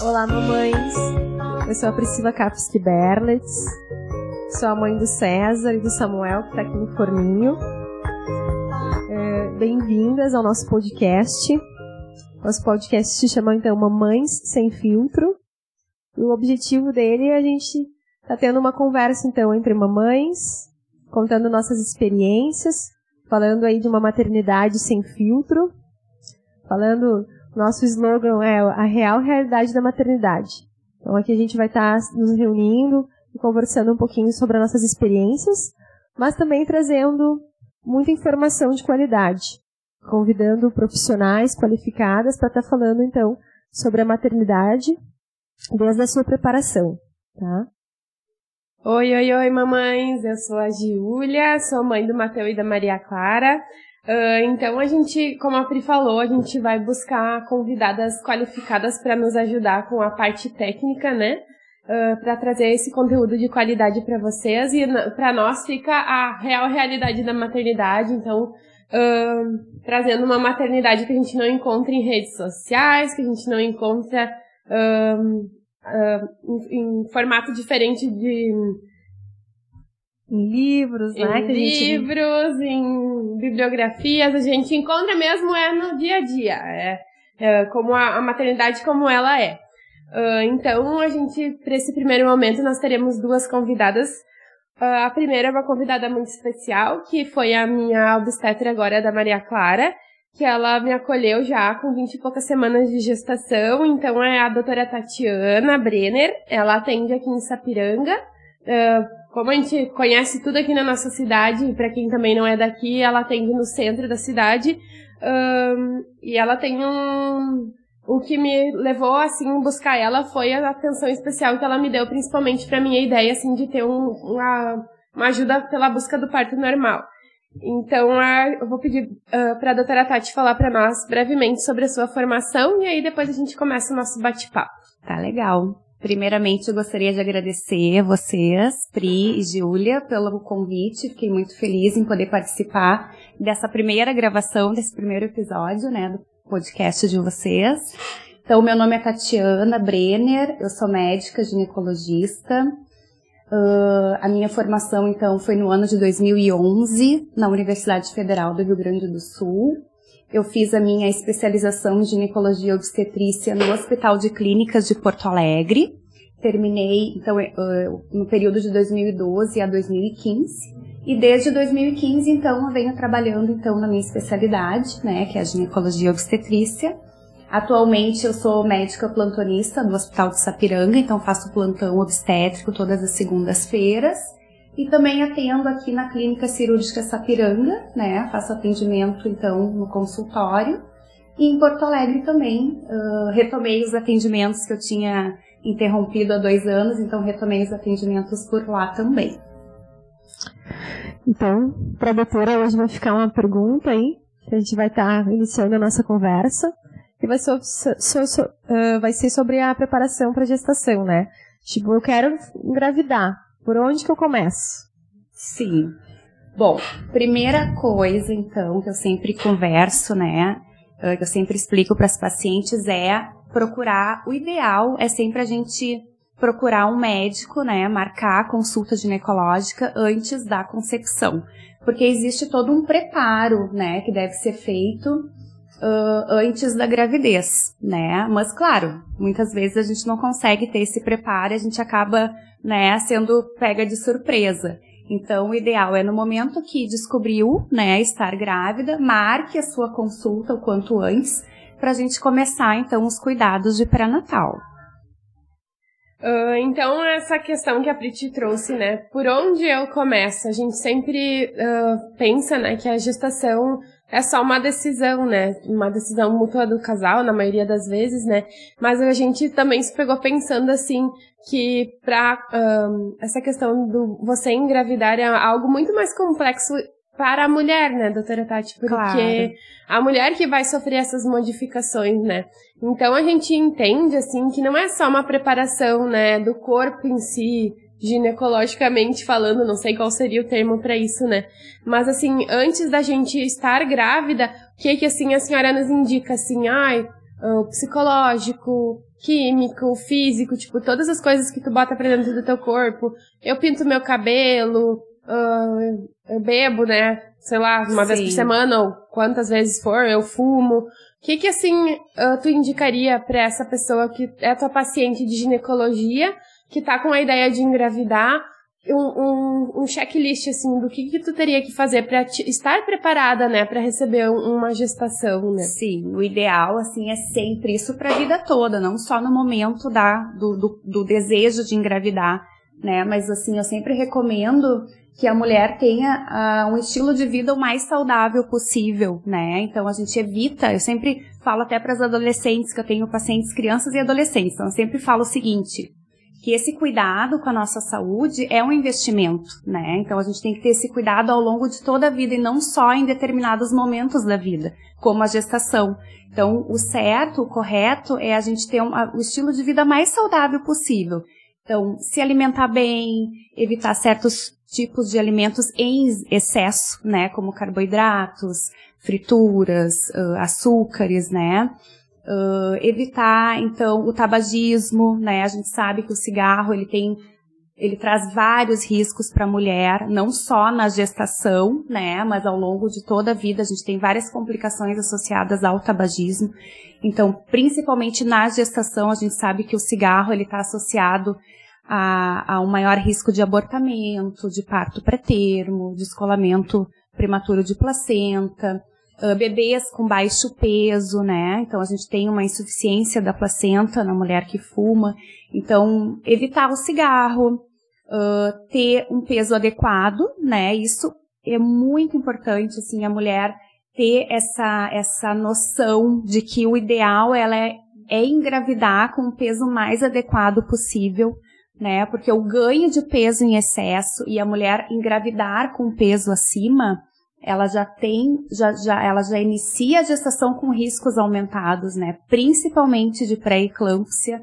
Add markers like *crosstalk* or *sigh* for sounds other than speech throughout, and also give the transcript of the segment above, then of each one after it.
Olá, mamães. Eu sou a Priscila Kapski Berlitz. Sou a mãe do César e do Samuel, que está aqui no forninho. É, Bem-vindas ao nosso podcast. Nosso podcast se chama então Mamães Sem Filtro. E o objetivo dele é a gente tá tendo uma conversa então entre mamães, contando nossas experiências, falando aí de uma maternidade sem filtro, falando nosso slogan é a real realidade da maternidade. Então aqui a gente vai estar tá nos reunindo e conversando um pouquinho sobre as nossas experiências, mas também trazendo muita informação de qualidade, convidando profissionais qualificadas para estar tá falando então sobre a maternidade desde a sua preparação, tá? Oi, oi, oi, mamães! Eu sou a Giulia, sou mãe do Mateu e da Maria Clara. Uh, então, a gente, como a Pri falou, a gente vai buscar convidadas qualificadas para nos ajudar com a parte técnica, né? Uh, para trazer esse conteúdo de qualidade para vocês e para nós fica a real realidade da maternidade. Então, uh, trazendo uma maternidade que a gente não encontra em redes sociais, que a gente não encontra uh, em, em, formato diferente de em livros, em né? livros, gente... em bibliografias, a gente encontra mesmo é no dia a dia, é, é como a, a, maternidade como ela é. Uh, então, a gente, para esse primeiro momento, nós teremos duas convidadas. A primeira é uma convidada muito especial, que foi a minha obstetra agora, da Maria Clara, que ela me acolheu já com 20 e poucas semanas de gestação. Então é a doutora Tatiana Brenner, ela atende aqui em Sapiranga. Uh, como a gente conhece tudo aqui na nossa cidade, para quem também não é daqui, ela atende no centro da cidade. E ela tem um. O que me levou, assim, buscar ela foi a atenção especial que ela me deu, principalmente para minha ideia, assim, de ter um, uma, uma ajuda pela busca do parto normal. Então, eu vou pedir uh, para a doutora Tati falar para nós brevemente sobre a sua formação e aí depois a gente começa o nosso bate-papo. Tá legal. Primeiramente, eu gostaria de agradecer a vocês, Pri e Júlia, pelo convite. Fiquei muito feliz em poder participar dessa primeira gravação, desse primeiro episódio, né, do podcast de vocês. Então, meu nome é Tatiana Brenner, eu sou médica ginecologista, Uh, a minha formação, então, foi no ano de 2011, na Universidade Federal do Rio Grande do Sul. Eu fiz a minha especialização em ginecologia obstetrícia no Hospital de Clínicas de Porto Alegre. Terminei, então, uh, no período de 2012 a 2015. E desde 2015, então, eu venho trabalhando, então, na minha especialidade, né, que é a ginecologia obstetrícia. Atualmente eu sou médica plantonista no Hospital de Sapiranga, então faço plantão obstétrico todas as segundas-feiras. E também atendo aqui na Clínica Cirúrgica Sapiranga, né? Faço atendimento então no consultório. E em Porto Alegre também uh, retomei os atendimentos que eu tinha interrompido há dois anos, então retomei os atendimentos por lá também. Então, para a doutora, hoje vai ficar uma pergunta aí, que a gente vai estar tá iniciando a nossa conversa que vai, so, so, so, uh, vai ser sobre a preparação para gestação, né? Tipo, eu quero engravidar. Por onde que eu começo? Sim. Bom, primeira coisa, então, que eu sempre converso, né? Que eu sempre explico para as pacientes é procurar. O ideal é sempre a gente procurar um médico, né? Marcar a consulta ginecológica antes da concepção. Porque existe todo um preparo, né? Que deve ser feito uh, antes da gravidez, né? Mas claro, muitas vezes a gente não consegue ter esse preparo, a gente acaba, né, sendo pega de surpresa. Então, o ideal é no momento que descobriu, né, estar grávida, marque a sua consulta o quanto antes, para a gente começar então os cuidados de pré-natal. Uh, então, essa questão que a Priti trouxe, né? Por onde eu começo? A gente sempre uh, pensa, né, que a gestação é só uma decisão, né? Uma decisão mútua do casal, na maioria das vezes, né? Mas a gente também se pegou pensando assim que para um, essa questão do você engravidar é algo muito mais complexo para a mulher, né, doutora Tati? Porque claro. a mulher que vai sofrer essas modificações, né? Então a gente entende assim que não é só uma preparação, né, do corpo em si, ginecologicamente falando, não sei qual seria o termo para isso, né? Mas assim, antes da gente estar grávida, o que que assim a senhora nos indica assim, ai, uh, psicológico, químico, físico, tipo, todas as coisas que tu bota pra dentro do teu corpo. Eu pinto meu cabelo, uh, eu bebo, né? Sei lá, uma Sim. vez por semana ou quantas vezes for, eu fumo. O que que, assim, uh, tu indicaria para essa pessoa que é tua paciente de ginecologia, que tá com a ideia de engravidar, um, um, um checklist, assim, do que que tu teria que fazer para estar preparada, né, para receber uma gestação, né? Sim, o ideal, assim, é sempre isso para a vida toda, não só no momento da, do, do, do desejo de engravidar, né, mas, assim, eu sempre recomendo que a mulher tenha uh, um estilo de vida o mais saudável possível, né? Então a gente evita, eu sempre falo até para as adolescentes, que eu tenho pacientes crianças e adolescentes, então eu sempre falo o seguinte, que esse cuidado com a nossa saúde é um investimento, né? Então a gente tem que ter esse cuidado ao longo de toda a vida e não só em determinados momentos da vida, como a gestação. Então o certo, o correto é a gente ter um, o estilo de vida mais saudável possível. Então, se alimentar bem, evitar certos tipos de alimentos em excesso, né, como carboidratos, frituras, açúcares, né, uh, evitar então o tabagismo, né, a gente sabe que o cigarro ele tem ele traz vários riscos para a mulher, não só na gestação, né, mas ao longo de toda a vida a gente tem várias complicações associadas ao tabagismo. Então, principalmente na gestação, a gente sabe que o cigarro ele está associado a, a um maior risco de abortamento, de parto pré-termo, descolamento prematuro de placenta, bebês com baixo peso, né? Então a gente tem uma insuficiência da placenta na mulher que fuma. Então, evitar o cigarro, uh, ter um peso adequado, né? Isso é muito importante, assim, a mulher ter essa, essa noção de que o ideal ela é, é engravidar com o peso mais adequado possível né? Porque o ganho de peso em excesso e a mulher engravidar com peso acima, ela já tem, já, já, ela já inicia a gestação com riscos aumentados, né? Principalmente de pré-eclâmpsia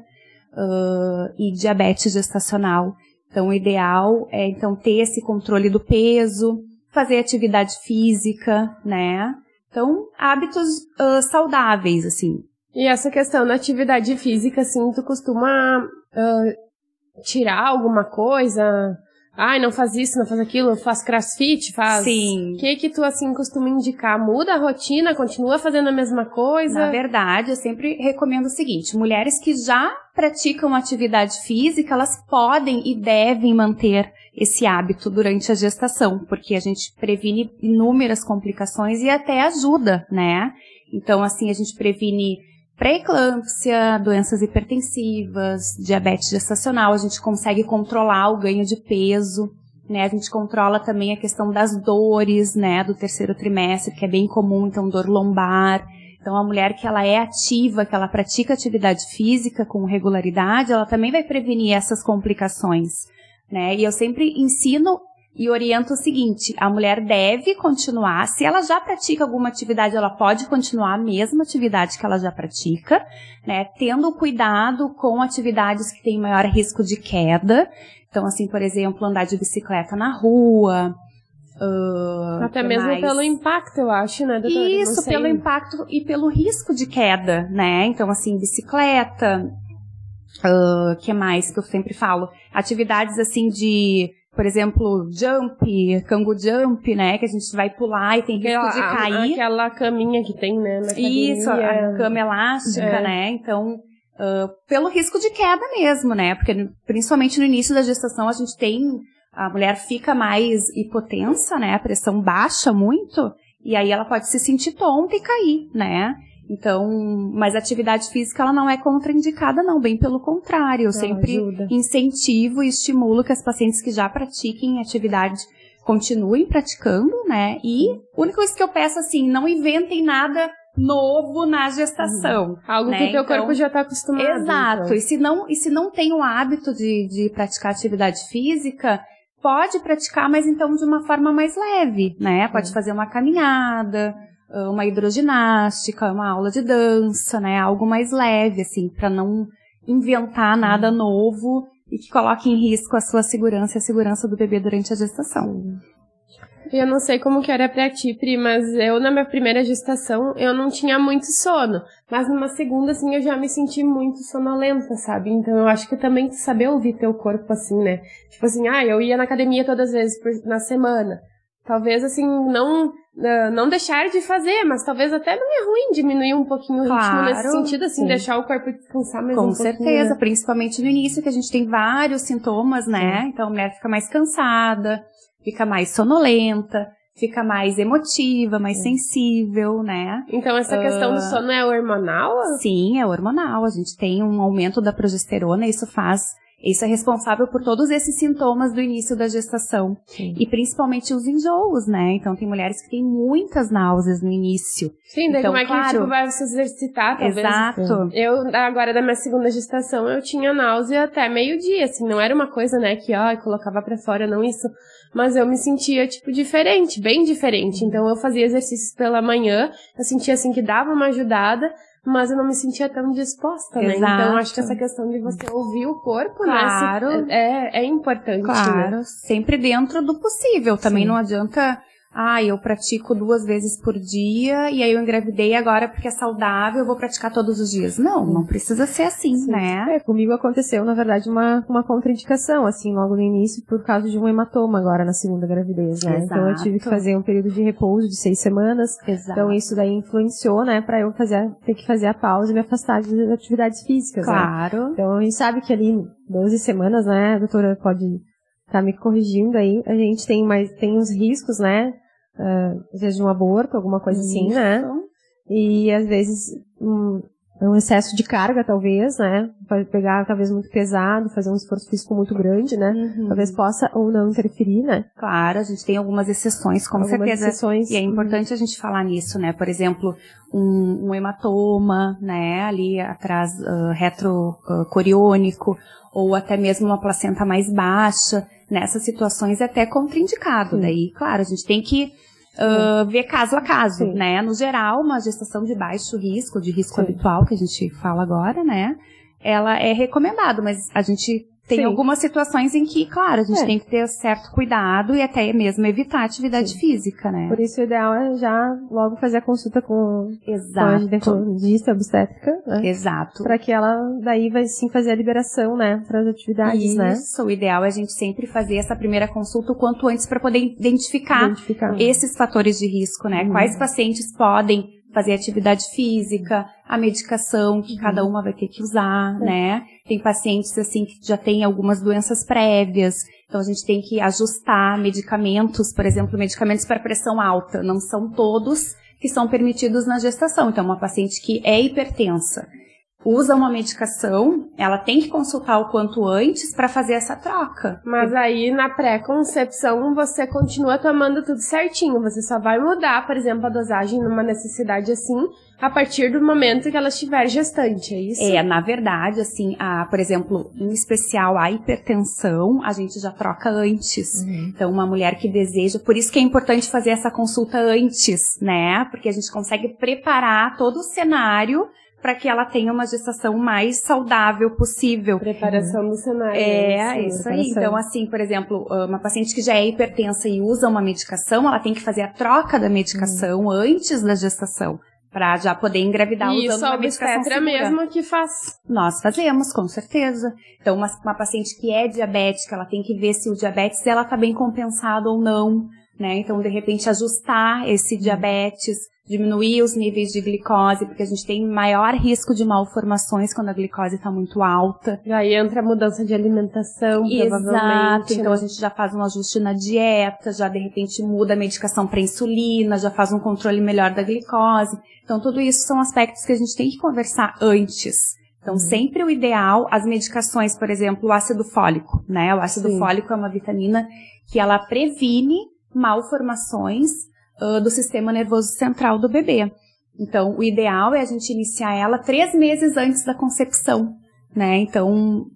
uh, e diabetes gestacional. Então, o ideal é então ter esse controle do peso, fazer atividade física, né? Então, hábitos uh, saudáveis, assim. E essa questão da atividade física, assim, tu costuma uh, tirar alguma coisa? Ai, não faz isso, não faz aquilo, faz crossfit, faz. Sim. O que que tu, assim, costuma indicar? Muda a rotina, continua fazendo a mesma coisa? Na verdade, eu sempre recomendo o seguinte: mulheres que já praticam atividade física, elas podem e devem manter esse hábito durante a gestação, porque a gente previne inúmeras complicações e até ajuda, né? Então, assim, a gente previne pré-eclâmpsia, doenças hipertensivas, diabetes gestacional, a gente consegue controlar o ganho de peso, né? A gente controla também a questão das dores, né, do terceiro trimestre, que é bem comum, então dor lombar. Então a mulher que ela é ativa, que ela pratica atividade física com regularidade, ela também vai prevenir essas complicações, né? E eu sempre ensino e orienta o seguinte: a mulher deve continuar, se ela já pratica alguma atividade, ela pode continuar a mesma atividade que ela já pratica, né? Tendo cuidado com atividades que têm maior risco de queda. Então, assim, por exemplo, andar de bicicleta na rua. Uh, Até mesmo mais? pelo impacto, eu acho, né, doutora? Isso, pelo impacto e pelo risco de queda, né? Então, assim, bicicleta, uh, que mais que eu sempre falo? Atividades, assim, de por exemplo, jump, cango jump, né? Que a gente vai pular e tem risco aquela, de cair. Aquela caminha que tem, né? Isso, a cama elástica, é. né? Então, uh, pelo risco de queda mesmo, né? Porque principalmente no início da gestação a gente tem. A mulher fica mais hipotensa, né? A pressão baixa muito. E aí ela pode se sentir tonta e cair, né? Então, mas a atividade física ela não é contraindicada não, bem pelo contrário, eu sempre ajuda. incentivo e estimulo que as pacientes que já pratiquem atividade continuem praticando, né? E a única coisa que eu peço assim, não inventem nada novo na gestação. Uhum. Algo né? que o teu então, corpo já está acostumado. Exato. Então. E se não, e se não tem o hábito de, de praticar atividade física, pode praticar, mas então de uma forma mais leve, né? Pode uhum. fazer uma caminhada, uma hidroginástica, uma aula de dança, né? Algo mais leve, assim, para não inventar nada novo e que coloque em risco a sua segurança e a segurança do bebê durante a gestação. Eu não sei como que era pra ti, Pri, mas eu na minha primeira gestação eu não tinha muito sono. Mas numa segunda, assim, eu já me senti muito sonolenta, sabe? Então eu acho que também saber ouvir teu corpo, assim, né? Tipo assim, ah, eu ia na academia todas as vezes por, na semana. Talvez, assim, não, não deixar de fazer, mas talvez até não é ruim diminuir um pouquinho o ritmo nesse sentido, assim, sim. deixar o corpo descansar mais Com um certeza, pouquinho. Com certeza, principalmente no início, que a gente tem vários sintomas, né? Sim. Então a mulher fica mais cansada, fica mais sonolenta, fica mais emotiva, mais sim. sensível, né? Então essa questão do ah, sono é hormonal? Sim, é hormonal. A gente tem um aumento da progesterona, isso faz isso é responsável por todos esses sintomas do início da gestação. Sim. E principalmente os enjoos, né? Então tem mulheres que têm muitas náuseas no início. Sim, daí então, como é claro, que tipo, vai se exercitar, talvez. Exato. Eu, agora da minha segunda gestação, eu tinha náusea até meio-dia, assim, não era uma coisa, né, que, ó, colocava pra fora, não isso. Mas eu me sentia, tipo, diferente, bem diferente. Então eu fazia exercícios pela manhã, eu sentia, assim, que dava uma ajudada, mas eu não me sentia tão disposta, né? Exato. Então acho que essa questão de você ouvir o corpo, né, claro. né? É, é importante. Claro, né? sempre dentro do possível. Também Sim. não adianta ah, eu pratico duas vezes por dia e aí eu engravidei agora porque é saudável, eu vou praticar todos os dias. Não, não precisa ser assim, Sim. né? É, comigo aconteceu, na verdade, uma, uma contraindicação, assim, logo no início, por causa de um hematoma agora na segunda gravidez, né? Exato. Então eu tive que fazer um período de repouso de seis semanas. Exato. Então isso daí influenciou, né, pra eu fazer, ter que fazer a pausa e me afastar das atividades físicas. Né? Claro. Né? Então a gente sabe que ali 12 semanas, né, a doutora pode tá me corrigindo aí, a gente tem mais, tem uns riscos, né? Uh, às vezes de um aborto, alguma coisa Isso. assim, né? E às vezes um, um excesso de carga, talvez, né? Pode pegar talvez muito pesado, fazer um esforço físico muito grande, né? Uhum. Talvez possa ou não interferir, né? Claro, a gente tem algumas exceções, com algumas certeza. Exceções. E é importante uhum. a gente falar nisso, né? Por exemplo, um, um hematoma, né? Ali atrás, uh, retrocoriônico, uh, ou até mesmo uma placenta mais baixa nessas situações é até contraindicado. Sim. Daí, claro, a gente tem que uh, ver caso a caso, Sim. né? No geral, uma gestação de baixo risco, de risco Sim. habitual, que a gente fala agora, né? Ela é recomendada, mas a gente tem Sim. algumas situações em que, claro, a gente é. tem que ter certo cuidado e até mesmo evitar atividade Sim. física, né? Por isso o ideal é já logo fazer a consulta com, com a ginecologista obstétrica, né? Exato. Para que ela daí vai sim fazer a liberação, né, para as atividades, isso. né? Isso, o ideal é a gente sempre fazer essa primeira consulta o quanto antes para poder identificar, identificar, esses fatores de risco, né? Uhum. Quais pacientes podem fazer atividade física, a medicação que uhum. cada uma vai ter que usar, é. né? Tem pacientes assim que já têm algumas doenças prévias, então a gente tem que ajustar medicamentos, por exemplo, medicamentos para pressão alta, não são todos que são permitidos na gestação. Então, uma paciente que é hipertensa usa uma medicação, ela tem que consultar o quanto antes para fazer essa troca. Mas aí na pré-concepção você continua tomando tudo certinho, você só vai mudar, por exemplo, a dosagem numa necessidade assim a partir do momento que ela estiver gestante, é isso? É, na verdade, assim, a, por exemplo, em especial a hipertensão, a gente já troca antes. Uhum. Então, uma mulher que deseja, por isso que é importante fazer essa consulta antes, né? Porque a gente consegue preparar todo o cenário para que ela tenha uma gestação mais saudável possível. Preparação do cenário. É, sim, isso aí. Então, assim, por exemplo, uma paciente que já é hipertensa e usa uma medicação, ela tem que fazer a troca da medicação hum. antes da gestação. Pra já poder engravidar e usando uma medicação segura. mesmo que faz. Nós fazemos, com certeza. Então, uma, uma paciente que é diabética, ela tem que ver se o diabetes ela tá bem compensado ou não, né? Então, de repente, ajustar esse diabetes diminuir os níveis de glicose, porque a gente tem maior risco de malformações quando a glicose está muito alta. E aí entra a mudança de alimentação, Exato, provavelmente. Então né? a gente já faz um ajuste na dieta, já de repente muda a medicação para insulina, já faz um controle melhor da glicose. Então tudo isso são aspectos que a gente tem que conversar antes. Então, uhum. sempre o ideal, as medicações, por exemplo, o ácido fólico, né? O ácido Sim. fólico é uma vitamina que ela previne malformações uh, do sistema nervoso central do bebê. Então, o ideal é a gente iniciar ela três meses antes da concepção, né? Então,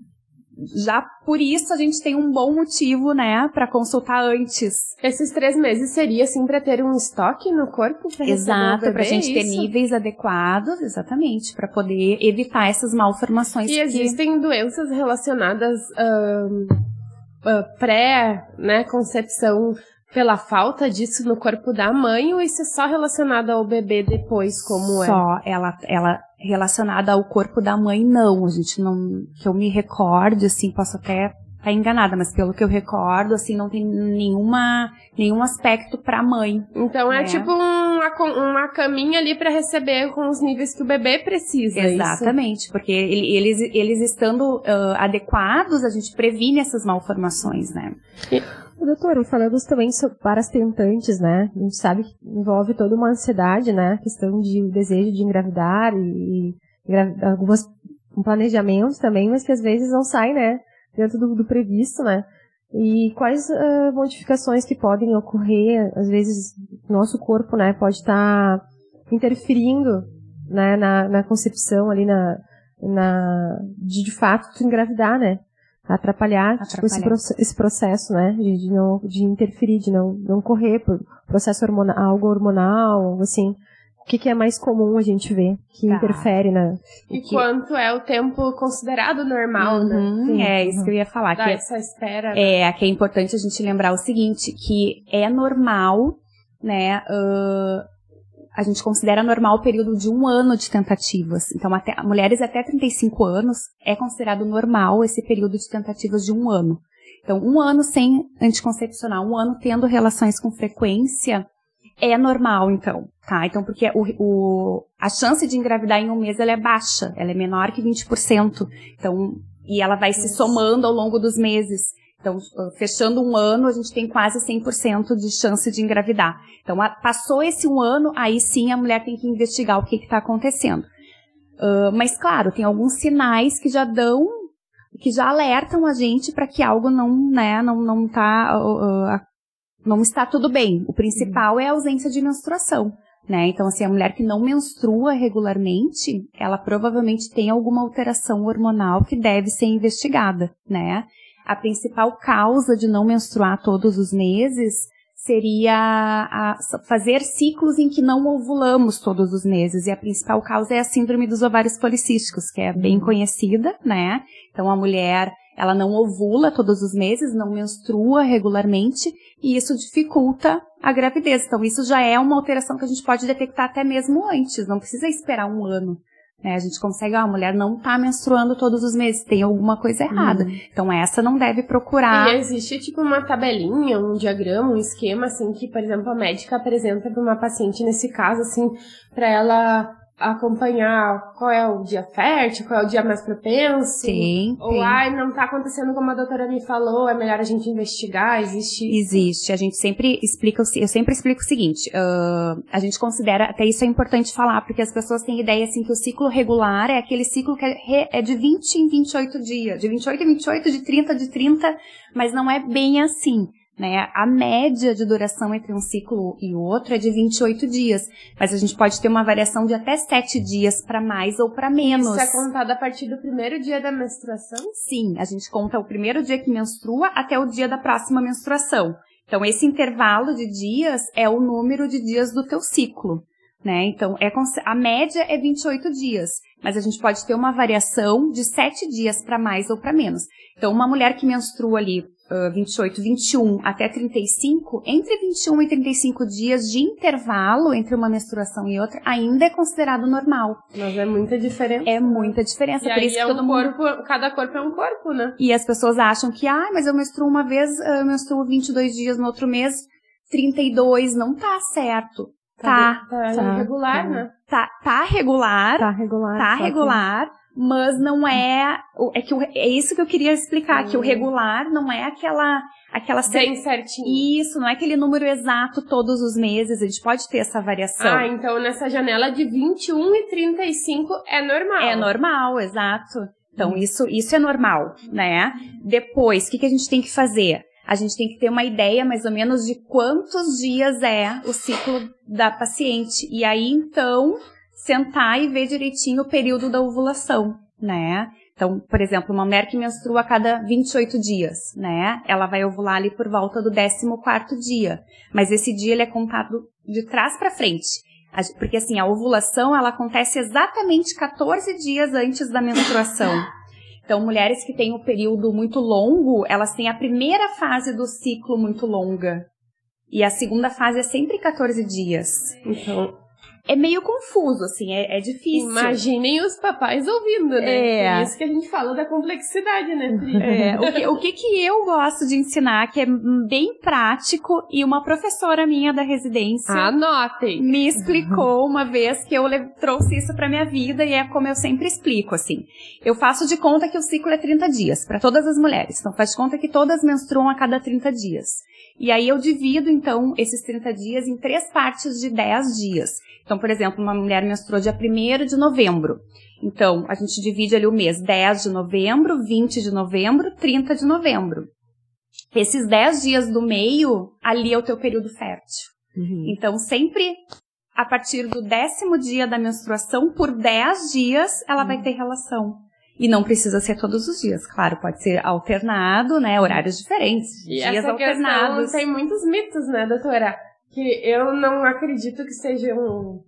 já por isso a gente tem um bom motivo, né, para consultar antes. Esses três meses seria assim para ter um estoque no corpo? Exato, para a gente ter níveis adequados, exatamente, para poder evitar essas malformações. E que... existem doenças relacionadas um, uh, pré, né, concepção pela falta disso no corpo da mãe ou isso é só relacionado ao bebê depois, como só, é? Só, ela, ela relacionada ao corpo da mãe, não. A gente não, que eu me recorde, assim, posso até estar tá enganada, mas pelo que eu recordo, assim, não tem nenhuma, nenhum aspecto pra mãe. Então é né? tipo uma, uma caminha ali para receber com os níveis que o bebê precisa. É Exatamente, isso. porque eles, eles estando uh, adequados, a gente previne essas malformações, né? E... Doutora, falando também sobre paras tentantes, né? A gente sabe que envolve toda uma ansiedade, né? A questão de desejo de engravidar e, e algumas um planejamentos também, mas que às vezes não sai, né? Dentro do, do previsto, né? E quais uh, modificações que podem ocorrer, às vezes nosso corpo, né, pode estar tá interferindo, né, na, na concepção ali na, na de de fato engravidar, né? Atrapalhar, atrapalhar. Tipo, esse, esse, processo, né, de, de, não, de interferir, de não, não correr por processo hormonal, algo hormonal, algo assim. O que, que, é mais comum a gente ver que tá. interfere na. E que... quanto é o tempo considerado normal, né? uhum, né? Sim, é, isso que eu ia falar. Dá que essa espera. É, que é importante a gente lembrar o seguinte, que é normal, né, uh, a gente considera normal o período de um ano de tentativas. Então, até, mulheres até 35 anos é considerado normal esse período de tentativas de um ano. Então, um ano sem anticoncepcional, um ano tendo relações com frequência, é normal, então, tá? Então, porque o, o, a chance de engravidar em um mês ela é baixa, ela é menor que 20%. Então, e ela vai se somando ao longo dos meses. Então, fechando um ano, a gente tem quase 100% de chance de engravidar. Então, passou esse um ano, aí sim a mulher tem que investigar o que está acontecendo. Uh, mas, claro, tem alguns sinais que já dão, que já alertam a gente para que algo não, né, não, não tá, uh, não está tudo bem. O principal é a ausência de menstruação. Né? Então, assim, a mulher que não menstrua regularmente, ela provavelmente tem alguma alteração hormonal que deve ser investigada, né? A principal causa de não menstruar todos os meses seria fazer ciclos em que não ovulamos todos os meses. E a principal causa é a síndrome dos ovários policísticos, que é bem uhum. conhecida, né? Então a mulher, ela não ovula todos os meses, não menstrua regularmente, e isso dificulta a gravidez. Então isso já é uma alteração que a gente pode detectar até mesmo antes, não precisa esperar um ano né? A gente consegue, ó, a mulher não tá menstruando todos os meses, tem alguma coisa errada. Uhum. Então essa não deve procurar. E existe tipo uma tabelinha, um diagrama, um esquema assim que, por exemplo, a médica apresenta para uma paciente nesse caso assim, para ela acompanhar qual é o dia fértil, qual é o dia mais propenso. Sim. Ou, ai, não tá acontecendo como a doutora me falou, é melhor a gente investigar, existe. Existe. A gente sempre explica, eu sempre explico o seguinte, uh, a gente considera, até isso é importante falar, porque as pessoas têm ideia, assim, que o ciclo regular é aquele ciclo que é, é de 20 em 28 dias, de 28 em 28, de 30 de 30, mas não é bem assim. Né? A média de duração entre um ciclo e outro é de 28 dias, mas a gente pode ter uma variação de até 7 dias para mais ou para menos. Isso é contado a partir do primeiro dia da menstruação? Sim, a gente conta o primeiro dia que menstrua até o dia da próxima menstruação. Então, esse intervalo de dias é o número de dias do teu ciclo. Né? Então, é, a média é 28 dias, mas a gente pode ter uma variação de 7 dias para mais ou para menos. Então, uma mulher que menstrua ali 28, 21 até 35, entre 21 e 35 dias de intervalo entre uma menstruação e outra, ainda é considerado normal. Mas é muita diferença. É muita diferença. E por isso é todo um mundo... corpo, cada corpo é um corpo, né? E as pessoas acham que, ah, mas eu menstruo uma vez, eu menstruo 22 dias no outro mês, 32, não tá certo. Tá, tá, tá regular, tá. né? Tá, tá regular. Tá regular. Tá regular mas não é é que é isso que eu queria explicar que o regular não é aquela aquela bem certinho. Isso não é aquele número exato todos os meses a gente pode ter essa variação. Ah então nessa janela de 21 e 35 é normal. É normal exato. Então isso isso é normal né? Depois o que que a gente tem que fazer? A gente tem que ter uma ideia mais ou menos de quantos dias é o ciclo da paciente. E aí então sentar e ver direitinho o período da ovulação, né? Então, por exemplo, uma mulher que menstrua a cada 28 dias, né? Ela vai ovular ali por volta do 14º dia. Mas esse dia ele é contado de trás para frente. Porque assim, a ovulação ela acontece exatamente 14 dias antes da menstruação. Então, mulheres que têm um período muito longo, elas têm a primeira fase do ciclo muito longa. E a segunda fase é sempre 14 dias. Então, é meio confuso, assim, é, é difícil. Imaginem os papais ouvindo, né? É. Por isso que a gente fala da complexidade, né, É, o, que, o que que eu gosto de ensinar, que é bem prático, e uma professora minha da residência... Anotem! Me explicou uma vez que eu trouxe isso pra minha vida, e é como eu sempre explico, assim. Eu faço de conta que o ciclo é 30 dias, para todas as mulheres. Então, faz de conta que todas menstruam a cada 30 dias. E aí eu divido, então, esses 30 dias em três partes de 10 dias. Então, por exemplo, uma mulher menstruou dia 1 de novembro. Então, a gente divide ali o mês 10 de novembro, 20 de novembro, 30 de novembro. Esses 10 dias do meio, ali é o teu período fértil. Uhum. Então, sempre a partir do décimo dia da menstruação, por 10 dias, ela uhum. vai ter relação. E não precisa ser todos os dias, claro, pode ser alternado, né? Horários diferentes, e dias alternados. tem muitos mitos, né, doutora? Que eu não acredito que sejam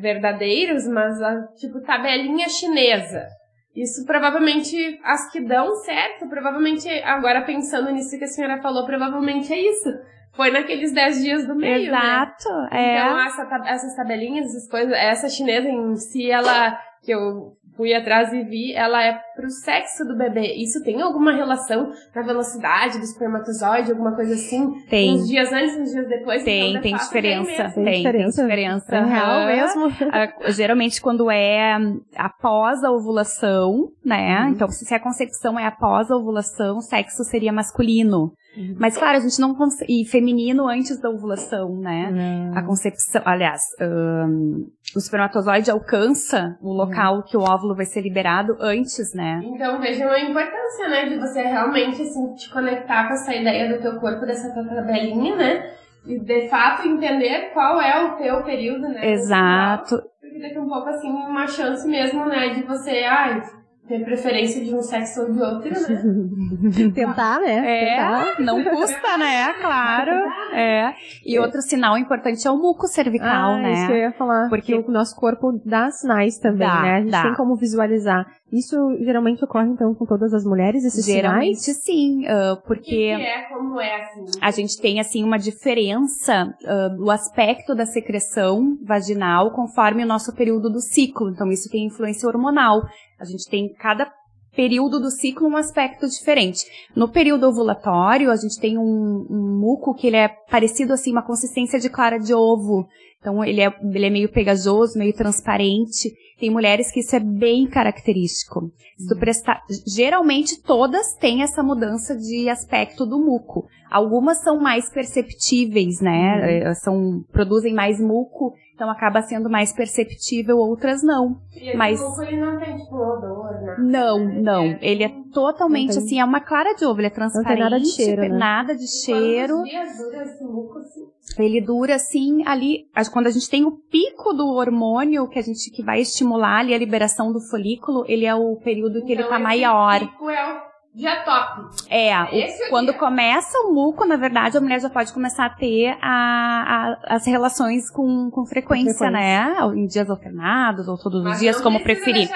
verdadeiros, mas a, tipo tabelinha chinesa. Isso provavelmente as que dão certo, provavelmente agora pensando nisso que a senhora falou, provavelmente é isso. Foi naqueles 10 dias do meio, né? Exato, né? é. Então essa, essas tabelinhas, essas coisas, essa chinesa em si, ela que eu fui atrás e vi, ela é pro sexo do bebê. Isso tem alguma relação na velocidade do espermatozoide, alguma coisa assim? Tem. Uns dias antes, uns dias depois? Tem, então, tem, diferença, tem, tem diferença. Tem diferença. É real mesmo. *laughs* geralmente quando é após a ovulação, né? Uhum. Então, se a concepção é após a ovulação, o sexo seria masculino. Uhum. Mas claro, a gente não consegue. E feminino antes da ovulação, né? A concepção. Aliás, um, o espermatozoide alcança o local uhum. que o óvulo vai ser liberado antes, né? Então vejam a importância, né? De você realmente assim, te conectar com essa ideia do teu corpo, dessa tua tabelinha, né? E de fato entender qual é o teu período, né? Exato. Porque daqui um pouco assim, uma chance mesmo, né? De você, ai, ter preferência de um sexo ou de outro, né? *laughs* Tentar, né? É, Tentar. não custa, né? Claro. É. E outro sinal importante é o muco cervical, ah, né? Isso que eu ia falar. Porque o nosso corpo dá sinais também, dá, né? A gente dá. tem como visualizar. Isso geralmente ocorre, então, com todas as mulheres, esses geralmente, sinais? sim, uh, porque... O que é, como é, assim? A gente tem, assim, uma diferença uh, do aspecto da secreção vaginal conforme o nosso período do ciclo. Então, isso tem influência hormonal. A gente tem cada período do ciclo um aspecto diferente. No período ovulatório, a gente tem um, um muco que ele é parecido assim, uma consistência de clara de ovo. Então ele é, ele é meio pegajoso, meio transparente. Tem mulheres que isso é bem característico. Tu prestar, geralmente todas têm essa mudança de aspecto do muco. Algumas são mais perceptíveis, né? Uhum. Eh, são, produzem mais muco então acaba sendo mais perceptível, outras não. E Mas ele não tem tipo odor, né? Não, não. É. Ele é totalmente assim, é uma clara de ovo, ele é transparente, não tem nada de cheiro, né? nada de cheiro. dias dura esse muco assim? Ele dura assim ali, quando a gente tem o pico do hormônio que a gente que vai estimular ali a liberação do folículo, ele é o período que então, ele tá maior. Pico é o dia top. É, o, quando começa o muco, na verdade, a mulher já pode começar a ter a, a, as relações com, com frequência, frequência, né? Em dias alternados ou todos Mas os dias, como preferir.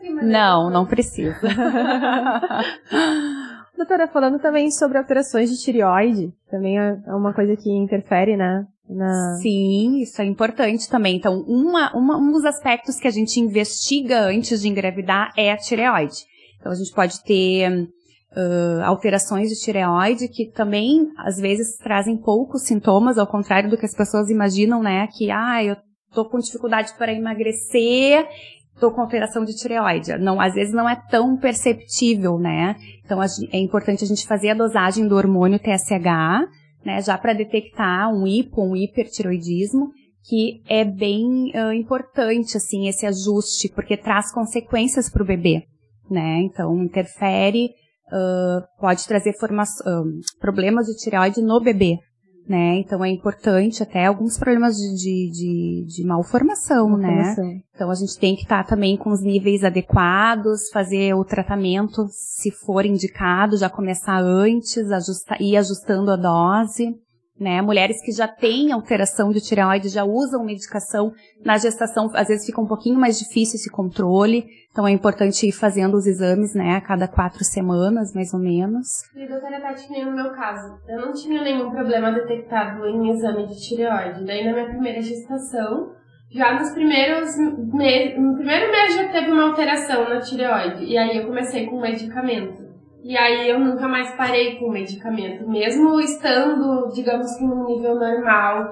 Cima, né? Não, não precisa. *laughs* Doutora, falando também sobre alterações de tireoide, também é uma coisa que interfere, né? Na... Sim, isso é importante também. Então, uma, uma, um dos aspectos que a gente investiga antes de engravidar é a tireoide. Então a gente pode ter uh, alterações de tireoide que também às vezes trazem poucos sintomas, ao contrário do que as pessoas imaginam, né? Que ah, eu tô com dificuldade para emagrecer, tô com alteração de tireoide. Não, às vezes não é tão perceptível, né? Então é importante a gente fazer a dosagem do hormônio TSH, né? Já para detectar um hipo, um hipertiroidismo que é bem uh, importante, assim, esse ajuste, porque traz consequências para o bebê né? Então, interfere, uh, pode trazer problemas de tireoide no bebê, né? Então é importante até alguns problemas de, de, de, de malformação, malformação, né? Então a gente tem que estar tá também com os níveis adequados, fazer o tratamento, se for indicado, já começar antes, ajustar, ir ajustando a dose né? Mulheres que já têm alteração de tireoide já usam medicação na gestação, às vezes fica um pouquinho mais difícil esse controle, então é importante ir fazendo os exames, né, a cada quatro semanas, mais ou menos. E doutora Tati, nem no meu caso, eu não tinha nenhum problema detectado em exame de tireoide. Daí na minha primeira gestação, já nos primeiros meses, no primeiro mês já teve uma alteração na tireoide, e aí eu comecei com medicamento. E aí eu nunca mais parei com o medicamento, mesmo estando, digamos que num nível normal.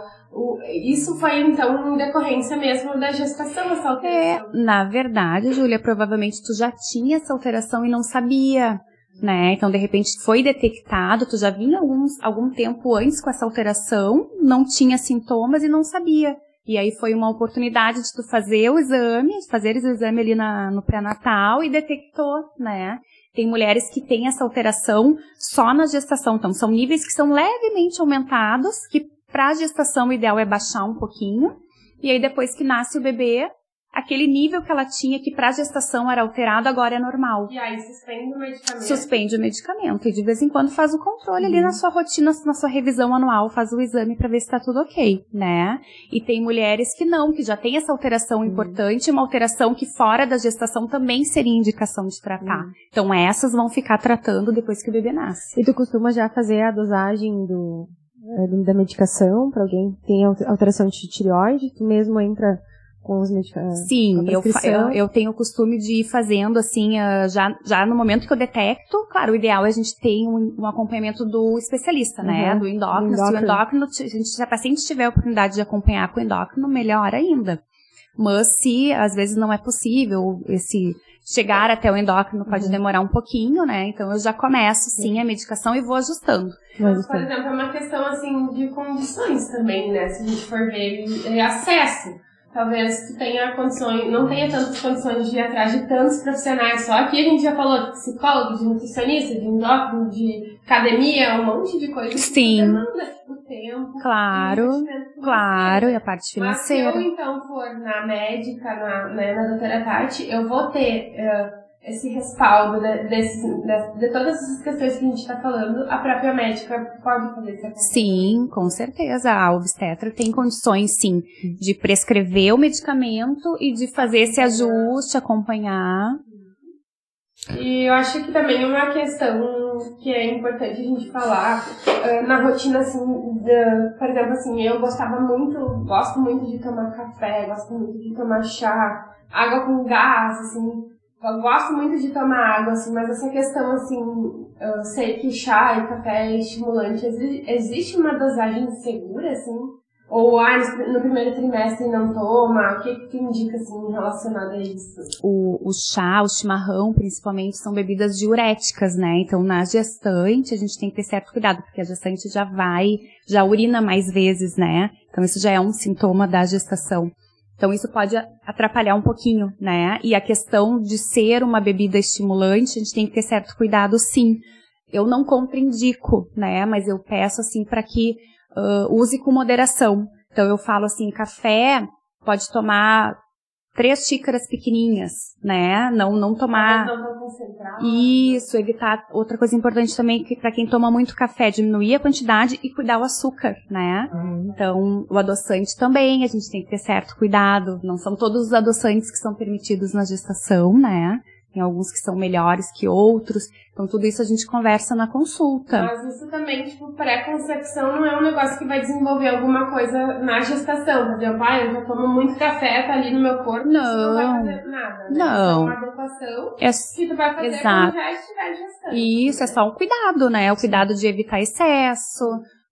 Isso foi então em decorrência mesmo da gestação, essa alteração. É, na verdade, Júlia, provavelmente tu já tinha essa alteração e não sabia. Né? Então, de repente, foi detectado, tu já vinha alguns, algum tempo antes com essa alteração, não tinha sintomas e não sabia. E aí foi uma oportunidade de tu fazer o exame, fazer o exame ali na, no pré-natal e detectou, né? Tem mulheres que têm essa alteração só na gestação. Então, são níveis que são levemente aumentados, que para a gestação o ideal é baixar um pouquinho. E aí, depois que nasce o bebê, aquele nível que ela tinha, que para gestação era alterado, agora é normal. E aí suspende o medicamento? Suspende o medicamento. E de vez em quando faz o controle uhum. ali na sua rotina, na sua revisão anual, faz o exame para ver se está tudo ok, né? E tem mulheres que não, que já tem essa alteração uhum. importante, uma alteração que fora da gestação também seria indicação de tratar. Uhum. Então essas vão ficar tratando depois que o bebê nasce. E tu costuma já fazer a dosagem do, eh, da medicação para alguém que tem alteração de tireoide? Tu mesmo entra com os medicamentos? Sim, eu, eu, eu, tenho o costume de ir fazendo assim, uh, já, já no momento que eu detecto, claro, o ideal é a gente ter um, um acompanhamento do especialista, né? Uhum. Do endócrino. endócrino. Se o endócrino, se a, gente, se a paciente tiver a oportunidade de acompanhar com o endócrino, melhor ainda. Mas se às vezes não é possível, esse chegar até o endócrino pode uhum. demorar um pouquinho, né? Então eu já começo sim a medicação e vou ajustando. Mas, por exemplo, é uma questão assim de condições também, né? Se a gente for ver é acesso talvez tu tenha condições, não tenha tantas condições de ir atrás de tantos profissionais. Só aqui a gente já falou de psicólogo, de nutricionista, de endócrino, de academia, um monte de coisas. Sim. Tipo, tempo. Claro, claro, e a parte financeira. Mas se eu então for na médica, na, né, na doutora Tati, eu vou ter... Uh, esse respaldo de, desse, de, de, todas essas questões que a gente está falando, a própria médica pode fazer acompanhamento? Sim, com certeza. A obstetra tem condições, sim, de prescrever o medicamento e de fazer esse ajuste, acompanhar. E eu acho que também uma questão que é importante a gente falar uh, na rotina, assim, por exemplo, assim, eu gostava muito, gosto muito de tomar café, gosto muito de tomar chá, água com gás, assim, eu gosto muito de tomar água, assim, mas essa questão, assim, eu sei que chá e café é estimulante. Existe uma dosagem segura, assim? Ou, ah, no primeiro trimestre não toma? O que que indica, assim, relacionado a isso? O, o chá, o chimarrão, principalmente, são bebidas diuréticas, né? Então, na gestante, a gente tem que ter certo cuidado, porque a gestante já vai, já urina mais vezes, né? Então, isso já é um sintoma da gestação. Então isso pode atrapalhar um pouquinho, né? E a questão de ser uma bebida estimulante, a gente tem que ter certo cuidado, sim. Eu não contraindico, né? Mas eu peço assim para que uh, use com moderação. Então eu falo assim, café pode tomar três xícaras pequenininhas, né? Não, não tomar. Isso, evitar. Outra coisa importante também que para quem toma muito café, diminuir a quantidade e cuidar o açúcar, né? Uhum. Então, o adoçante também, a gente tem que ter certo cuidado. Não são todos os adoçantes que são permitidos na gestação, né? Tem alguns que são melhores que outros. Então, tudo isso a gente conversa na consulta. Mas isso também, tipo, pré-concepção não é um negócio que vai desenvolver alguma coisa na gestação. Por exemplo, ah, eu já tomo muito café, tá ali no meu corpo, não, não vai fazer nada. Né? Não. É uma adequação é... que tu vai fazer Exato. quando já estiver gestando. Isso, é só um cuidado, né? O cuidado de evitar excesso.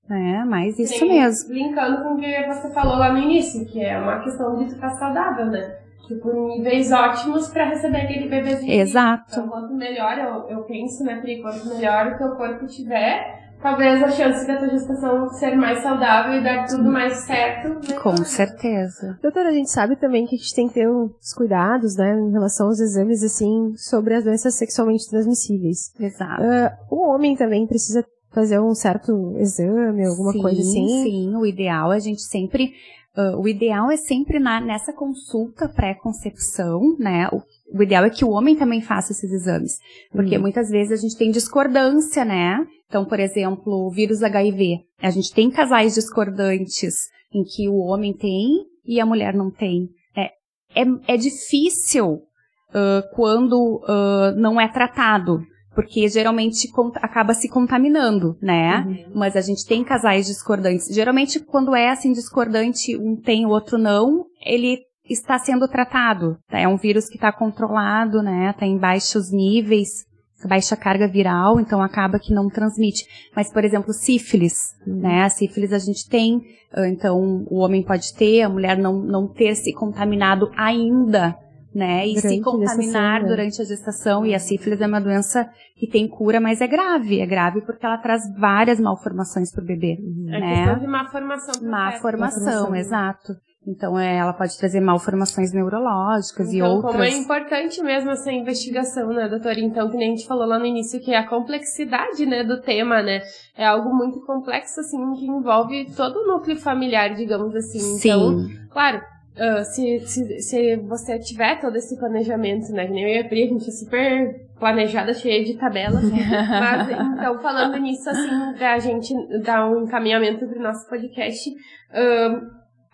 né? mas isso Sim, mesmo. Linkando com o que você falou lá no início, que é uma questão de ficar saudável, né? Tipo, níveis ótimos para receber aquele bebezinho. Exato. Então, quanto melhor, eu, eu penso, né, Pri, quanto melhor o teu corpo tiver, talvez a chance da tua gestação ser mais saudável e dar tudo mais certo. Né? Com certeza. Doutora, a gente sabe também que a gente tem que ter uns cuidados, né, em relação aos exames, assim, sobre as doenças sexualmente transmissíveis. Exato. Uh, o homem também precisa fazer um certo exame, alguma sim, coisa assim? Sim, o ideal é a gente sempre. Uh, o ideal é sempre na, nessa consulta pré-concepção, né? O, o, ideal é que o homem também faça esses exames. Porque uhum. muitas vezes a gente tem discordância, né? Então, por exemplo, o vírus HIV. A gente tem casais discordantes em que o homem tem e a mulher não tem. É, é, é difícil uh, quando uh, não é tratado porque geralmente acaba se contaminando, né? Uhum. Mas a gente tem casais discordantes. Geralmente, quando é assim discordante, um tem, o outro não, ele está sendo tratado. É um vírus que está controlado, né? Está em baixos níveis, baixa carga viral, então acaba que não transmite. Mas, por exemplo, sífilis, uhum. né? A sífilis a gente tem, então o homem pode ter, a mulher não, não ter se contaminado ainda né? E durante se contaminar a durante a gestação. E a sífilis é uma doença que tem cura, mas é grave. É grave porque ela traz várias malformações para o bebê. É né? questão de má formação. Má formação, exato. Então, é, ela pode trazer malformações neurológicas então, e outras. Como é importante mesmo essa investigação, né, doutora? Então, que nem a gente falou lá no início, que é a complexidade, né, do tema, né? É algo muito complexo, assim, que envolve todo o núcleo familiar, digamos assim. Sim. Então, claro, Uh, se, se, se você tiver todo esse planejamento, né? Que nem eu e a Pri, a gente é super planejada, cheia de tabelas. *laughs* mas, então, falando nisso, assim, da gente dar um encaminhamento pro nosso podcast, uh,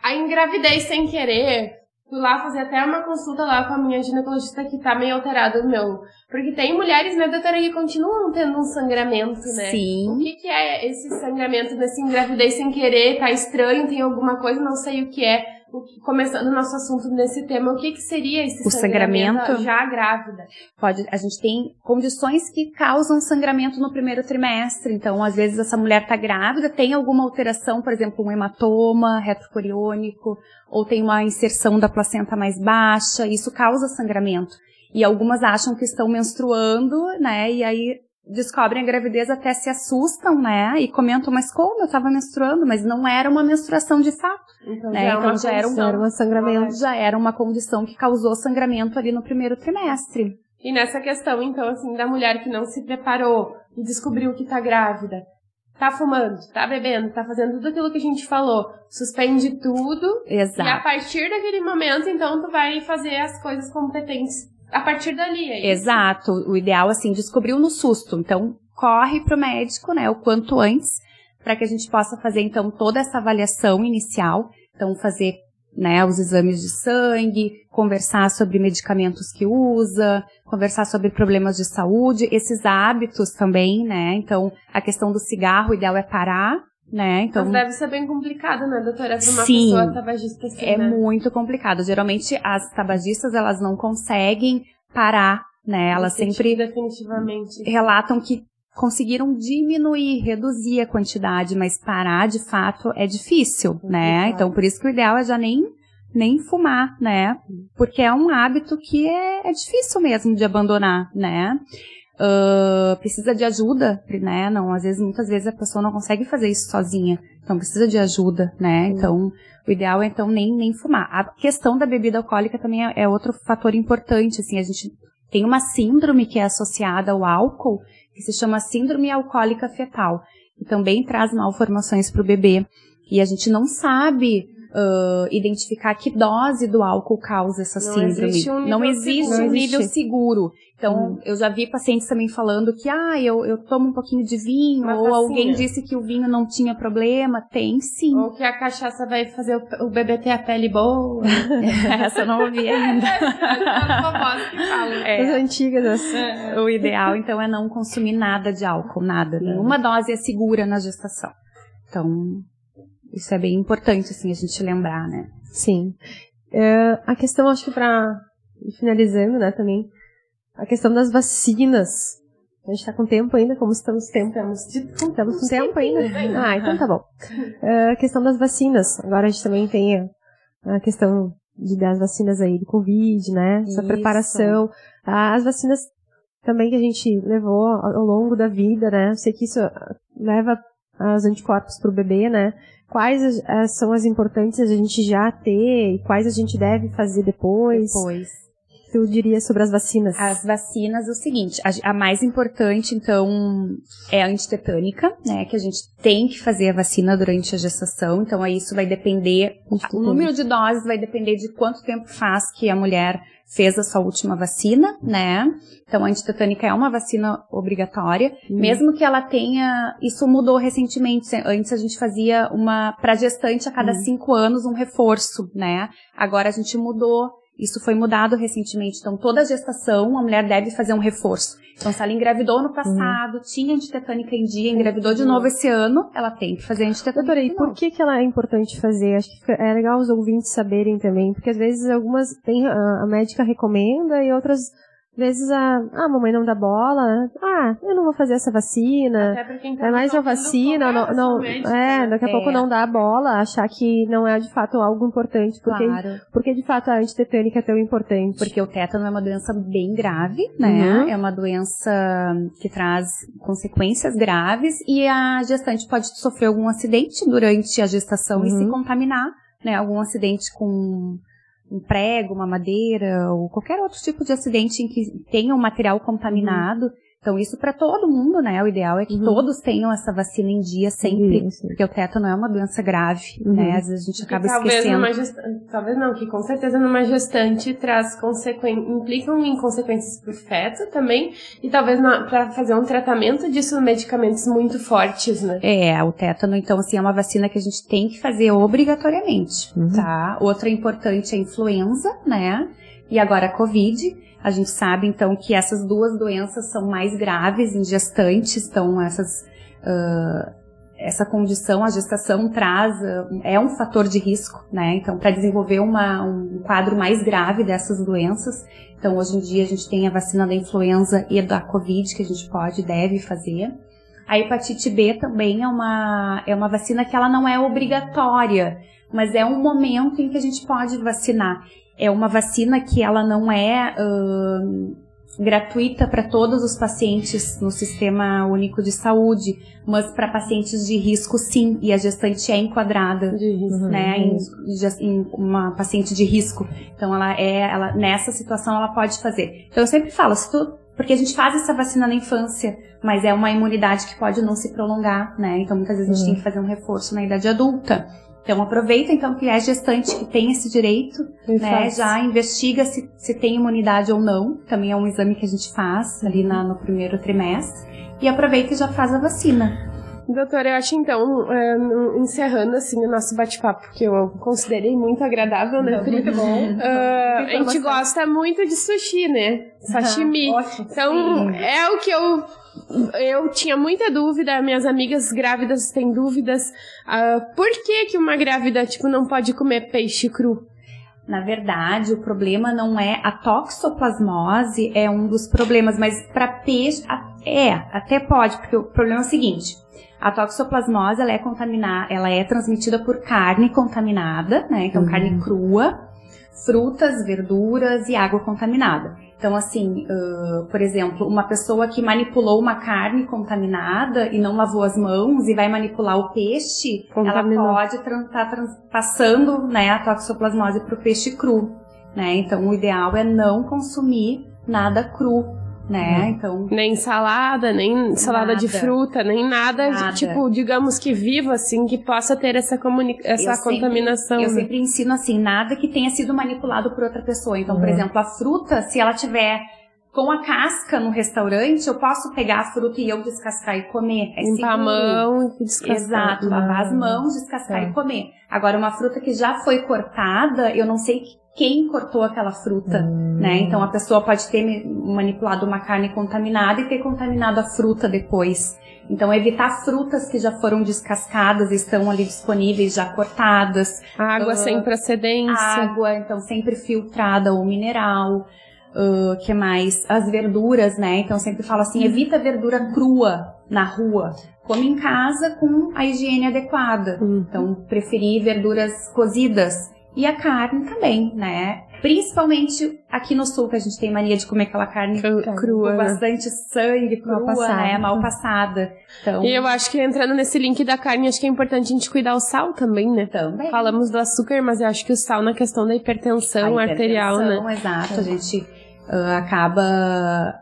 a engravidez sem querer, fui lá fazer até uma consulta lá com a minha ginecologista que tá meio alterado o meu. Porque tem mulheres, né, doutora, que continuam tendo um sangramento, né? Sim. O que, que é esse sangramento desse engravidez sem querer? Tá estranho, tem alguma coisa, não sei o que é começando o nosso assunto nesse tema, o que, que seria esse o sangramento, sangramento já grávida? Pode, a gente tem condições que causam sangramento no primeiro trimestre. Então, às vezes essa mulher está grávida, tem alguma alteração, por exemplo, um hematoma retrocoriônico, ou tem uma inserção da placenta mais baixa, isso causa sangramento. E algumas acham que estão menstruando, né? E aí descobrem a gravidez até se assustam, né? E comentam, mas como eu estava menstruando, mas não era uma menstruação de fato. Então, né? já, então, já era um, era um sangramento. Já era uma condição que causou sangramento ali no primeiro trimestre. E nessa questão, então, assim, da mulher que não se preparou e descobriu que tá grávida, tá fumando, tá bebendo, tá fazendo tudo aquilo que a gente falou, suspende tudo. Exato. E a partir daquele momento, então, tu vai fazer as coisas competentes a partir dali, é? Exato. O ideal, assim, descobriu no susto. Então, corre pro médico, né, o quanto antes, para que a gente possa fazer, então, toda essa avaliação inicial. Então, fazer, né, os exames de sangue, conversar sobre medicamentos que usa, conversar sobre problemas de saúde, esses hábitos também, né? Então, a questão do cigarro, o ideal é parar, né? Então, Mas deve ser bem complicado, né, doutora, para uma sim, pessoa tabagista assim, É né? muito complicado. Geralmente as tabagistas, elas não conseguem parar, né? Elas sempre definitivamente relatam que conseguiram diminuir, reduzir a quantidade, mas parar de fato é difícil, né? Então por isso que o ideal é já nem nem fumar, né? Porque é um hábito que é, é difícil mesmo de abandonar, né? Uh, precisa de ajuda, né? Não, às vezes, muitas vezes a pessoa não consegue fazer isso sozinha. Então precisa de ajuda, né? Uhum. Então, o ideal é então nem, nem fumar. A questão da bebida alcoólica também é, é outro fator importante, assim, a gente tem uma síndrome que é associada ao álcool, que se chama síndrome alcoólica fetal, que também traz malformações para o bebê. E a gente não sabe uh, identificar que dose do álcool causa essa não síndrome. Existe um não existe seguro. um nível seguro. Então, hum. eu já vi pacientes também falando que, ah, eu, eu tomo um pouquinho de vinho, Uma ou tacinha. alguém disse que o vinho não tinha problema. Tem sim. Ou que a cachaça vai fazer o, o bebê ter a pele boa. *laughs* Essa eu não ouvi ainda. *laughs* é, As antigas. Assim. É. O ideal, então, é não consumir nada de álcool, nada. Nenhuma dose é segura na gestação. Então, isso é bem importante, assim, a gente lembrar, né? Sim. É, a questão, acho que para finalizando, né, também, a questão das vacinas. A gente está com tempo ainda, como estamos tempo, temos, estamos com tempo ainda. Ah, então tá bom. É, a questão das vacinas. Agora a gente também tem a, a questão de, das vacinas aí do Covid, né? Essa Isso. preparação. As vacinas também que a gente levou ao longo da vida, né? Eu sei que isso leva os anticorpos para o bebê, né? Quais são as importantes a gente já ter e quais a gente deve fazer depois? Depois. tu diria sobre as vacinas? As vacinas, o seguinte, a, a, mais importante, então, é a antitetânica, né, que a gente tem que fazer a vacina durante a gestação, então aí isso vai depender, o número de doses vai depender de quanto tempo faz que a mulher fez a sua última vacina, né? Então a antitetânica é uma vacina obrigatória, uhum. mesmo que ela tenha, isso mudou recentemente. Antes a gente fazia uma para gestante a cada uhum. cinco anos um reforço, né? Agora a gente mudou isso foi mudado recentemente. Então, toda gestação, a mulher deve fazer um reforço. Então, se ela engravidou no passado, uhum. tinha antitetânica em dia, engravidou de novo esse ano, ela tem que fazer antitetânica. Doutora, e por que, que ela é importante fazer? Acho que é legal os ouvintes saberem também, porque às vezes algumas tem, a, a médica recomenda e outras vezes a, ah, a mamãe não dá bola, ah, eu não vou fazer essa vacina, tá é mais uma vacina, não, não é, daqui a é. pouco não dá bola, achar que não é de fato algo importante, porque, claro. porque de fato a antitetânica é tão importante. Porque o tétano é uma doença bem grave, né, uhum. é uma doença que traz consequências graves e a gestante pode sofrer algum acidente durante a gestação uhum. e se uhum. contaminar, né, algum acidente com um prego, uma madeira ou qualquer outro tipo de acidente em que tenha um material contaminado, uhum. Então, isso para todo mundo, né? O ideal é que uhum. todos tenham essa vacina em dia sempre, isso. porque o tétano é uma doença grave, uhum. né? Às vezes a gente acaba talvez esquecendo. Gestante, talvez não, que com certeza numa gestante traz consequências, implicam em consequências para o feto também, e talvez para fazer um tratamento disso, medicamentos muito fortes, né? É, o tétano, então, assim, é uma vacina que a gente tem que fazer obrigatoriamente, uhum. tá? Outra importante é a influenza, né? E agora a Covid. A gente sabe, então, que essas duas doenças são mais graves em gestantes, então essas, uh, essa condição, a gestação traz, uh, é um fator de risco, né? Então, para desenvolver uma, um quadro mais grave dessas doenças, então hoje em dia a gente tem a vacina da influenza e da Covid que a gente pode e deve fazer. A hepatite B também é uma, é uma vacina que ela não é obrigatória, mas é um momento em que a gente pode vacinar é uma vacina que ela não é uh, gratuita para todos os pacientes no Sistema Único de Saúde, mas para pacientes de risco sim, e a gestante é enquadrada, né, em, em, uma paciente de risco. Então ela é, ela nessa situação ela pode fazer. Então eu sempre falo, se tu porque a gente faz essa vacina na infância, mas é uma imunidade que pode não se prolongar, né? Então muitas vezes a gente uhum. tem que fazer um reforço na idade adulta. Então aproveita então que é gestante que tem esse direito, né? Já investiga se, se tem imunidade ou não. Também é um exame que a gente faz ali na, no primeiro trimestre. E aproveita e já faz a vacina. Doutora, eu acho então, é, encerrando assim o nosso bate-papo, que eu considerei muito agradável, né, Pri? Muito bom. *laughs* Uh, a gente gosta muito de sushi, né? Sashimi. Ótimo, então, sim. é o que eu eu tinha muita dúvida, minhas amigas grávidas têm dúvidas. Uh, por que que uma grávida, tipo, não pode comer peixe cru? Na verdade, o problema não é a toxoplasmose, é um dos problemas, mas para peixe, é, até pode, porque o problema é o seguinte, a toxoplasmose, ela é contaminada, ela é transmitida por carne contaminada, né, então uhum. carne crua, frutas, verduras e água contaminada. Então, assim, uh, por exemplo, uma pessoa que manipulou uma carne contaminada e não lavou as mãos e vai manipular o peixe, Contaminou. ela pode estar tá passando né, a toxoplasmose para o peixe cru. Né? Então, o ideal é não consumir nada cru né? Uhum. Então. Nem salada, nem salada nada. de fruta, nem nada, nada, tipo, digamos que vivo, assim, que possa ter essa, comuni essa eu contaminação. Sempre, eu né? sempre ensino assim, nada que tenha sido manipulado por outra pessoa. Então, uhum. por exemplo, a fruta, se ela tiver com a casca no restaurante, eu posso pegar a fruta e eu descascar e comer. É Limpar a mão e descascar. Exato, lavar as mãos, descascar é. e comer. Agora, uma fruta que já foi cortada, eu não sei quem cortou aquela fruta, hum. né? Então a pessoa pode ter manipulado uma carne contaminada e ter contaminado a fruta depois. Então evitar frutas que já foram descascadas, estão ali disponíveis, já cortadas. Água uh, sem procedência. Água, então sempre filtrada ou mineral. Uh, que mais? As verduras, né? Então sempre falo assim, evita verdura crua na rua. Come em casa com a higiene adequada. Uhum. Então preferir verduras cozidas e a carne também, né? Principalmente aqui no sul, que a gente tem mania de comer aquela carne crua, com né? bastante sangue, crua, mal passada. né? Mal passada. Então... E eu acho que entrando nesse link da carne, acho que é importante a gente cuidar o sal também, né? Também. Falamos do açúcar, mas eu acho que o sal na questão da hipertensão, hipertensão arterial, né? Exato, a gente uh, acaba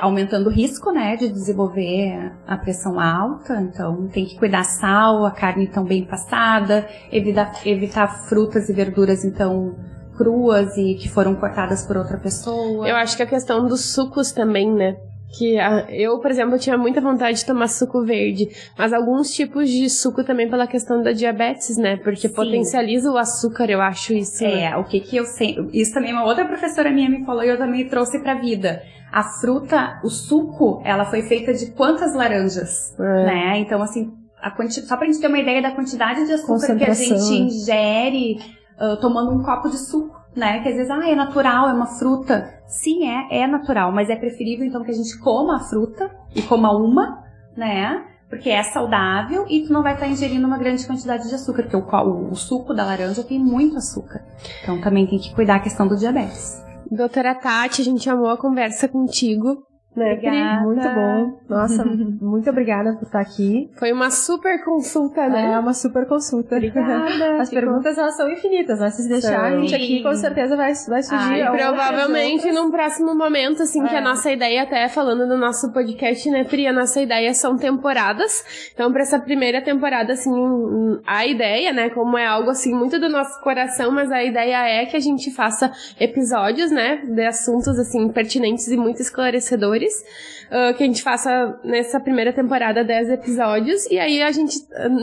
aumentando o risco, né, de desenvolver a pressão alta. Então, tem que cuidar sal, a carne tão bem passada, evitar, evitar frutas e verduras, então, cruas e que foram cortadas por outra pessoa. Eu acho que a questão dos sucos também, né? Que a, eu, por exemplo, tinha muita vontade de tomar suco verde, mas alguns tipos de suco também pela questão da diabetes, né? Porque Sim. potencializa o açúcar, eu acho isso. É, né? o que que eu sei. Isso também uma outra professora minha me falou e eu também trouxe pra vida. A fruta, o suco, ela foi feita de quantas laranjas, é. né? Então, assim, a quanti... só pra gente ter uma ideia da quantidade de açúcar que a gente ingere uh, tomando um copo de suco né? Que às vezes, ah, é natural, é uma fruta. Sim, é, é natural, mas é preferível então que a gente coma a fruta e coma uma, né? Porque é saudável e tu não vai estar ingerindo uma grande quantidade de açúcar, porque o, o, o suco da laranja tem muito açúcar. Então também tem que cuidar a questão do diabetes. Doutora Tati, a gente amou a conversa contigo. Né, obrigada. Muito bom. Nossa, *laughs* muito obrigada por estar aqui. Foi uma super consulta, né? É, uma super consulta. Obrigada. *laughs* As perguntas elas são infinitas, mas se deixar a gente aqui, com certeza vai, vai surgir. Ai, provavelmente num próximo momento, assim, é. que a é. nossa ideia, até falando do nosso podcast, né, Pri? A nossa ideia são temporadas. Então, para essa primeira temporada, assim, a ideia, né, como é algo assim muito do nosso coração, mas a ideia é que a gente faça episódios, né, de assuntos assim pertinentes e muito esclarecedores uh, que a gente faça nessa primeira temporada 10 episódios. E aí a gente,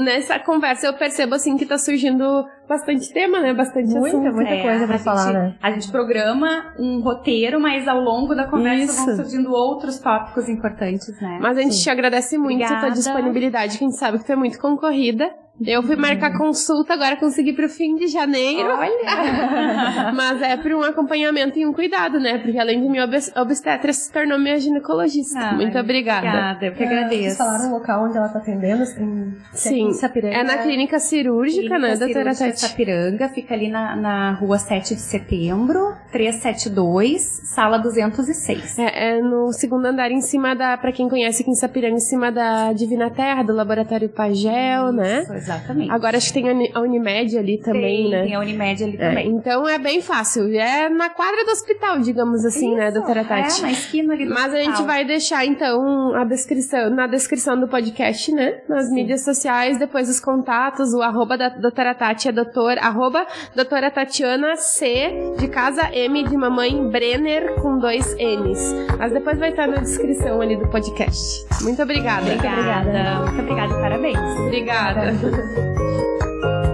nessa conversa, eu percebo assim que tá surgindo bastante tema, né? Bastante muita, assunto. Muita é, coisa pra falar, gente, né? A gente programa um roteiro, mas ao longo da conversa Isso. vão surgindo outros tópicos importantes, né? Mas a gente Sim. te agradece muito Obrigada. a tua disponibilidade, que a gente sabe que tu é muito concorrida. Eu fui marcar consulta, agora consegui pro fim de janeiro. Olha! *laughs* Mas é por um acompanhamento e um cuidado, né? Porque além de minha obstetra, se tornou minha ginecologista. Ah, Muito obrigada. Obrigada, eu que agradeço. Vocês falaram o local onde ela tá atendendo? Assim, Sim, é na clínica cirúrgica, clínica né, doutora Tati? Sapiranga, fica ali na, na rua 7 de setembro, 372, sala 206. É, é no segundo andar, em cima da, pra quem conhece aqui em Sapiranga, em cima da Divina Terra, do Laboratório Pagel, Isso, né? Exatamente. Agora acho que tem a Unimed ali também, tem, né? Tem a Unimed ali é, também. Então é bem fácil. É na quadra do hospital, digamos assim, né, Isso, né, doutora Tati? É, na esquina ali do Mas hospital. a gente vai deixar, então, a descrição, na descrição do podcast, né? Nas Sim. mídias sociais, depois os contatos, o arroba da doutora Tati é doutor, arroba doutora Tatiana C de casa M de mamãe Brenner com dois N's. Mas depois vai estar na descrição ali do podcast. Muito obrigada. Obrigada. Muito obrigada. Muito obrigada. Parabéns. Obrigada. 嗯。